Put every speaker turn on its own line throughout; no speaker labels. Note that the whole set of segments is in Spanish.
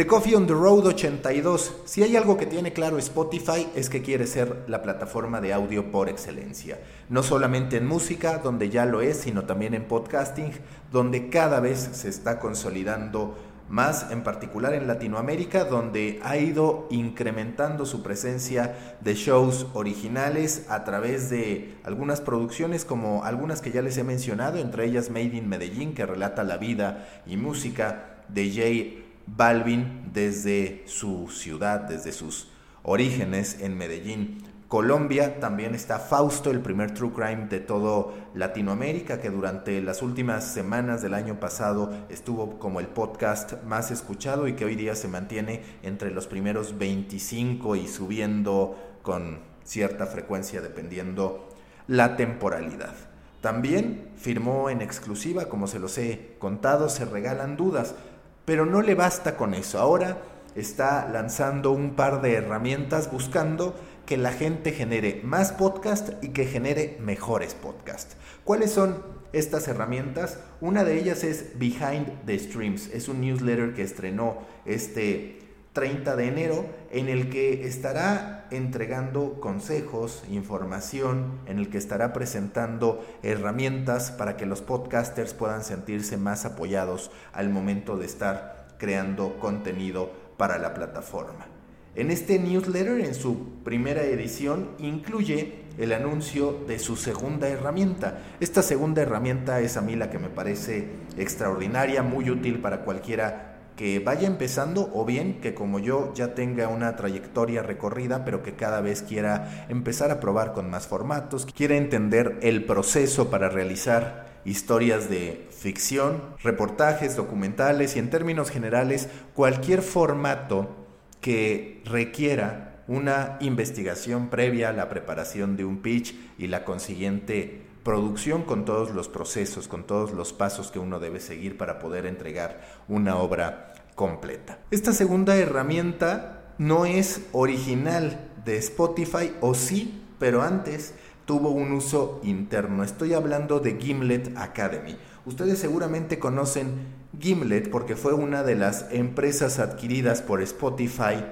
The Coffee on the Road 82. Si hay algo que tiene claro Spotify es que quiere ser la plataforma de audio por excelencia. No solamente en música, donde ya lo es, sino también en podcasting, donde cada vez se está consolidando más en particular en Latinoamérica, donde ha ido incrementando su presencia de shows originales a través de algunas producciones como algunas que ya les he mencionado, entre ellas Made in Medellín, que relata la vida y música de Jay Balvin desde su ciudad, desde sus orígenes en Medellín. Colombia también está Fausto, el primer true crime de todo Latinoamérica, que durante las últimas semanas del año pasado estuvo como el podcast más escuchado y que hoy día se mantiene entre los primeros 25 y subiendo con cierta frecuencia dependiendo la temporalidad. También firmó en exclusiva, como se los he contado, se regalan dudas. Pero no le basta con eso. Ahora está lanzando un par de herramientas buscando que la gente genere más podcast y que genere mejores podcasts. ¿Cuáles son estas herramientas? Una de ellas es Behind the Streams. Es un newsletter que estrenó este 30 de enero en el que estará entregando consejos, información, en el que estará presentando herramientas para que los podcasters puedan sentirse más apoyados al momento de estar creando contenido para la plataforma. En este newsletter, en su primera edición, incluye el anuncio de su segunda herramienta. Esta segunda herramienta es a mí la que me parece extraordinaria, muy útil para cualquiera que vaya empezando o bien que como yo ya tenga una trayectoria recorrida, pero que cada vez quiera empezar a probar con más formatos, quiera entender el proceso para realizar historias de ficción, reportajes, documentales y en términos generales cualquier formato que requiera una investigación previa la preparación de un pitch y la consiguiente producción con todos los procesos, con todos los pasos que uno debe seguir para poder entregar una obra completa. Esta segunda herramienta no es original de Spotify o sí, pero antes tuvo un uso interno. Estoy hablando de Gimlet Academy. Ustedes seguramente conocen Gimlet porque fue una de las empresas adquiridas por Spotify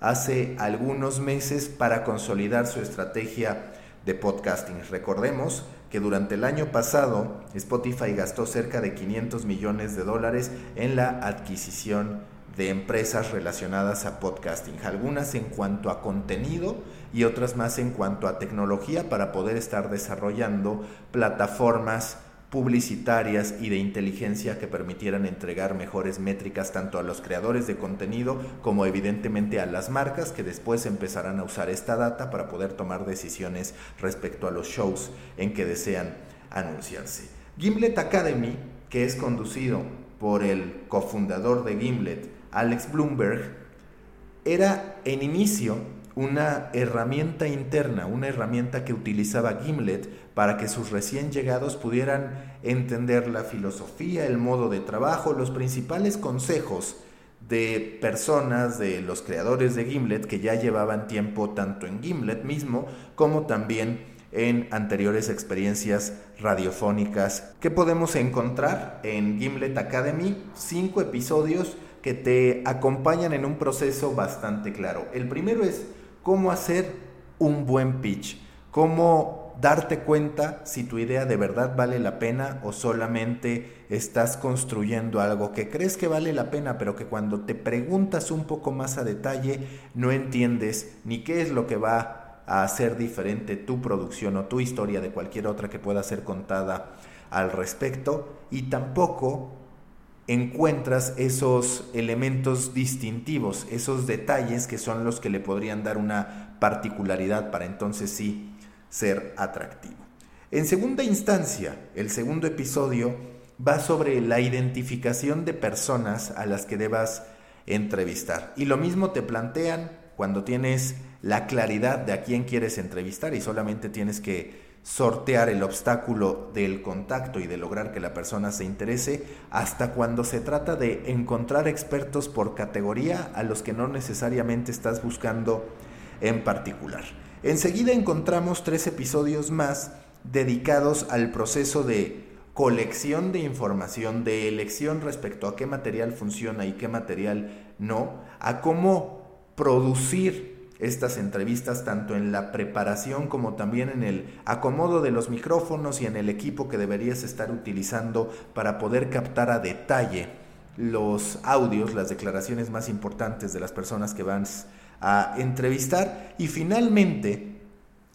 hace algunos meses para consolidar su estrategia de podcasting. Recordemos que durante el año pasado Spotify gastó cerca de 500 millones de dólares en la adquisición de empresas relacionadas a podcasting, algunas en cuanto a contenido y otras más en cuanto a tecnología para poder estar desarrollando plataformas publicitarias y de inteligencia que permitieran entregar mejores métricas tanto a los creadores de contenido como evidentemente a las marcas que después empezarán a usar esta data para poder tomar decisiones respecto a los shows en que desean anunciarse. Gimlet Academy, que es conducido por el cofundador de Gimlet, Alex Bloomberg, era en inicio una herramienta interna, una herramienta que utilizaba Gimlet para que sus recién llegados pudieran entender la filosofía, el modo de trabajo, los principales consejos de personas, de los creadores de Gimlet que ya llevaban tiempo tanto en Gimlet mismo como también en anteriores experiencias radiofónicas que podemos encontrar en Gimlet Academy, cinco episodios que te acompañan en un proceso bastante claro. El primero es cómo hacer un buen pitch, cómo darte cuenta si tu idea de verdad vale la pena o solamente estás construyendo algo que crees que vale la pena, pero que cuando te preguntas un poco más a detalle no entiendes ni qué es lo que va a hacer diferente tu producción o tu historia de cualquier otra que pueda ser contada al respecto y tampoco encuentras esos elementos distintivos, esos detalles que son los que le podrían dar una particularidad para entonces sí ser atractivo. En segunda instancia, el segundo episodio va sobre la identificación de personas a las que debas entrevistar. Y lo mismo te plantean cuando tienes la claridad de a quién quieres entrevistar y solamente tienes que sortear el obstáculo del contacto y de lograr que la persona se interese, hasta cuando se trata de encontrar expertos por categoría a los que no necesariamente estás buscando en particular. Enseguida encontramos tres episodios más dedicados al proceso de colección de información, de elección respecto a qué material funciona y qué material no, a cómo producir estas entrevistas tanto en la preparación como también en el acomodo de los micrófonos y en el equipo que deberías estar utilizando para poder captar a detalle los audios, las declaraciones más importantes de las personas que vas a entrevistar. Y finalmente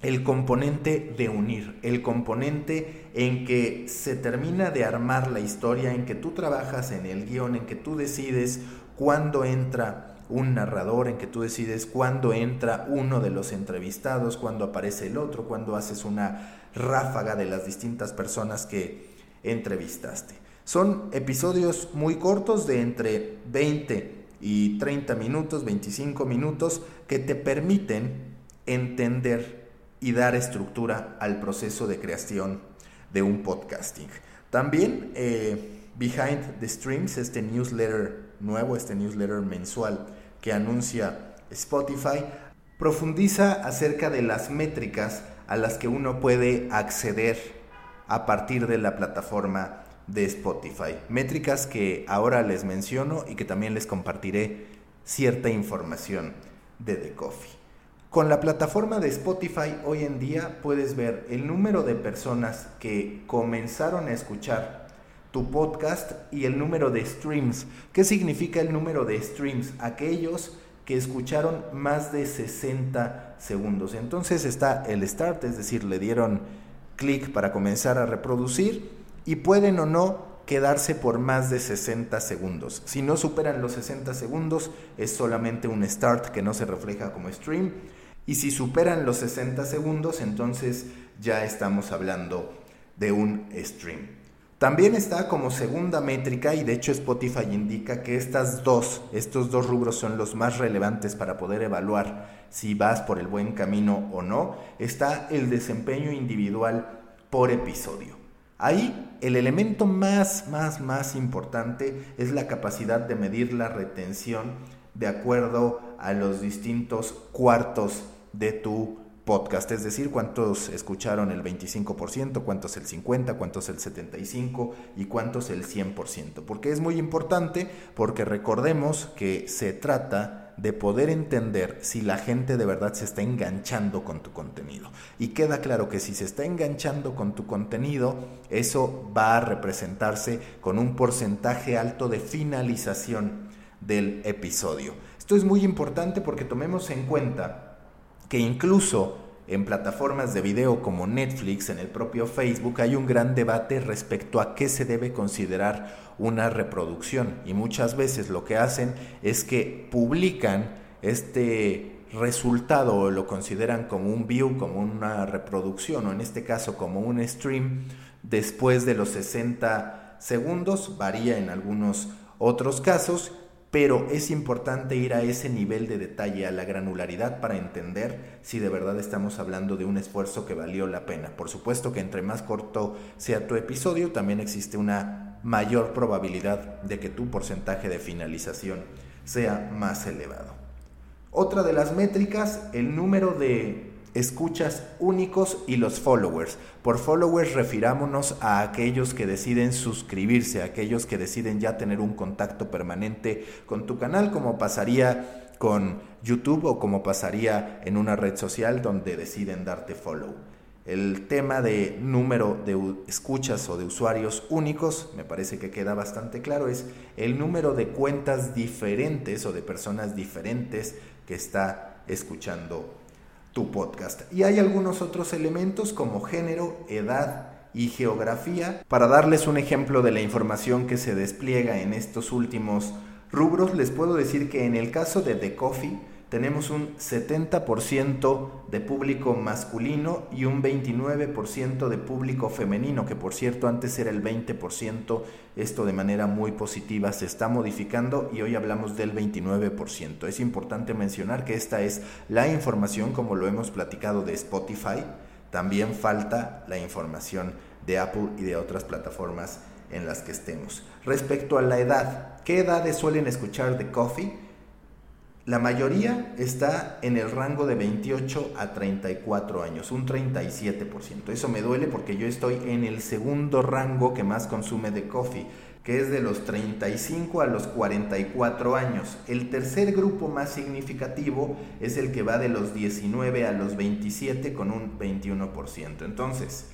el componente de unir, el componente en que se termina de armar la historia, en que tú trabajas en el guion, en que tú decides cuándo entra un narrador, en que tú decides cuándo entra uno de los entrevistados, cuándo aparece el otro, cuándo haces una ráfaga de las distintas personas que entrevistaste. Son episodios muy cortos de entre 20 y 30 minutos, 25 minutos, que te permiten entender y dar estructura al proceso de creación de un podcasting. También eh, Behind the Streams, este newsletter nuevo, este newsletter mensual que anuncia Spotify, profundiza acerca de las métricas a las que uno puede acceder a partir de la plataforma de Spotify. Métricas que ahora les menciono y que también les compartiré cierta información de The Coffee. Con la plataforma de Spotify hoy en día puedes ver el número de personas que comenzaron a escuchar tu podcast y el número de streams. ¿Qué significa el número de streams? Aquellos que escucharon más de 60 segundos. Entonces está el start, es decir, le dieron clic para comenzar a reproducir y pueden o no quedarse por más de 60 segundos. Si no superan los 60 segundos, es solamente un start que no se refleja como stream. Y si superan los 60 segundos, entonces ya estamos hablando de un stream. También está como segunda métrica y de hecho Spotify indica que estas dos, estos dos rubros son los más relevantes para poder evaluar si vas por el buen camino o no, está el desempeño individual por episodio. Ahí el elemento más, más, más importante es la capacidad de medir la retención de acuerdo a los distintos cuartos de tu podcast, es decir, cuántos escucharon el 25%, cuántos el 50%, cuántos el 75% y cuántos el 100%. Porque es muy importante porque recordemos que se trata de poder entender si la gente de verdad se está enganchando con tu contenido. Y queda claro que si se está enganchando con tu contenido, eso va a representarse con un porcentaje alto de finalización del episodio. Esto es muy importante porque tomemos en cuenta que incluso en plataformas de video como Netflix, en el propio Facebook, hay un gran debate respecto a qué se debe considerar una reproducción. Y muchas veces lo que hacen es que publican este resultado o lo consideran como un view, como una reproducción, o en este caso como un stream, después de los 60 segundos, varía en algunos otros casos, pero es importante ir a ese nivel de detalle, a la granularidad para entender si de verdad estamos hablando de un esfuerzo que valió la pena. Por supuesto que entre más corto sea tu episodio, también existe una mayor probabilidad de que tu porcentaje de finalización sea más elevado. Otra de las métricas, el número de escuchas únicos y los followers. Por followers refirámonos a aquellos que deciden suscribirse, aquellos que deciden ya tener un contacto permanente con tu canal, como pasaría con YouTube o como pasaría en una red social donde deciden darte follow. El tema de número de escuchas o de usuarios únicos, me parece que queda bastante claro, es el número de cuentas diferentes o de personas diferentes que está escuchando tu podcast. Y hay algunos otros elementos como género, edad y geografía. Para darles un ejemplo de la información que se despliega en estos últimos rubros, les puedo decir que en el caso de The Coffee, tenemos un 70% de público masculino y un 29% de público femenino, que por cierto antes era el 20%, esto de manera muy positiva se está modificando y hoy hablamos del 29%. Es importante mencionar que esta es la información como lo hemos platicado de Spotify, también falta la información de Apple y de otras plataformas en las que estemos. Respecto a la edad, ¿qué edades suelen escuchar de Coffee? La mayoría está en el rango de 28 a 34 años, un 37%. Eso me duele porque yo estoy en el segundo rango que más consume de coffee. que es de los 35 a los 44 años. El tercer grupo más significativo es el que va de los 19 a los 27 con un 21%. Entonces,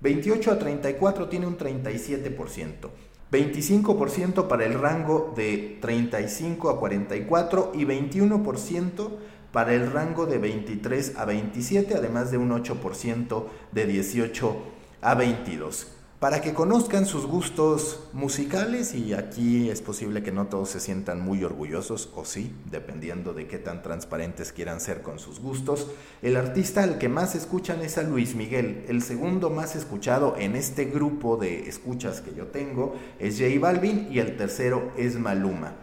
28 a 34 tiene un 37%. 25% para el rango de 35 a 44 y 21% para el rango de 23 a 27, además de un 8% de 18 a 22 para que conozcan sus gustos musicales y aquí es posible que no todos se sientan muy orgullosos o sí, dependiendo de qué tan transparentes quieran ser con sus gustos. El artista al que más escuchan es a Luis Miguel, el segundo más escuchado en este grupo de escuchas que yo tengo es J Balvin y el tercero es Maluma.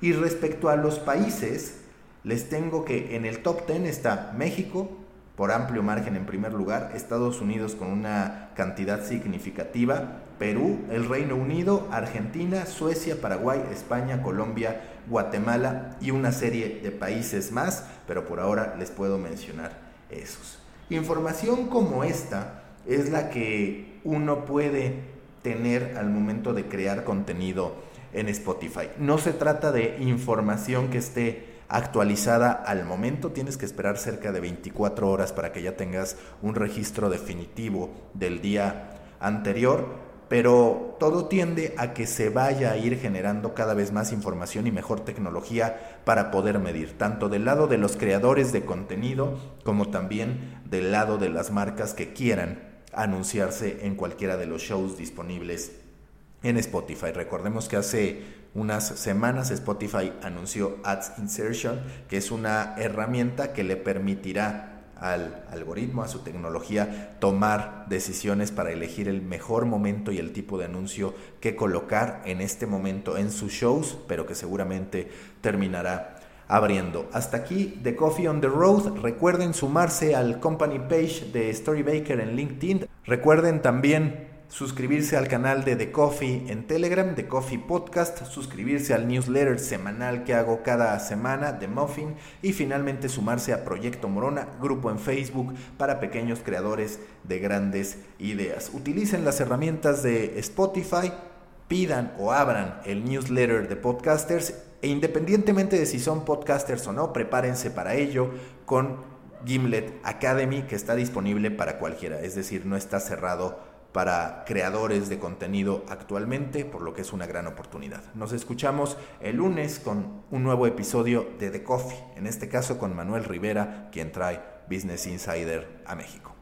Y respecto a los países, les tengo que en el top 10 está México, por amplio margen en primer lugar, Estados Unidos con una cantidad significativa, Perú, el Reino Unido, Argentina, Suecia, Paraguay, España, Colombia, Guatemala y una serie de países más, pero por ahora les puedo mencionar esos. Información como esta es la que uno puede tener al momento de crear contenido en Spotify. No se trata de información que esté actualizada al momento. Tienes que esperar cerca de 24 horas para que ya tengas un registro definitivo del día anterior, pero todo tiende a que se vaya a ir generando cada vez más información y mejor tecnología para poder medir, tanto del lado de los creadores de contenido como también del lado de las marcas que quieran anunciarse en cualquiera de los shows disponibles en Spotify. Recordemos que hace unas semanas Spotify anunció Ads Insertion, que es una herramienta que le permitirá al algoritmo, a su tecnología, tomar decisiones para elegir el mejor momento y el tipo de anuncio que colocar en este momento en sus shows, pero que seguramente terminará abriendo. Hasta aquí The Coffee on the Road. Recuerden sumarse al company page de Storybaker en LinkedIn. Recuerden también suscribirse al canal de The Coffee en Telegram, The Coffee Podcast, suscribirse al newsletter semanal que hago cada semana, The Muffin, y finalmente sumarse a Proyecto Morona, grupo en Facebook para pequeños creadores de grandes ideas. Utilicen las herramientas de Spotify, pidan o abran el newsletter de podcasters e independientemente de si son podcasters o no, prepárense para ello con Gimlet Academy que está disponible para cualquiera, es decir, no está cerrado para creadores de contenido actualmente, por lo que es una gran oportunidad. Nos escuchamos el lunes con un nuevo episodio de The Coffee, en este caso con Manuel Rivera, quien trae Business Insider a México.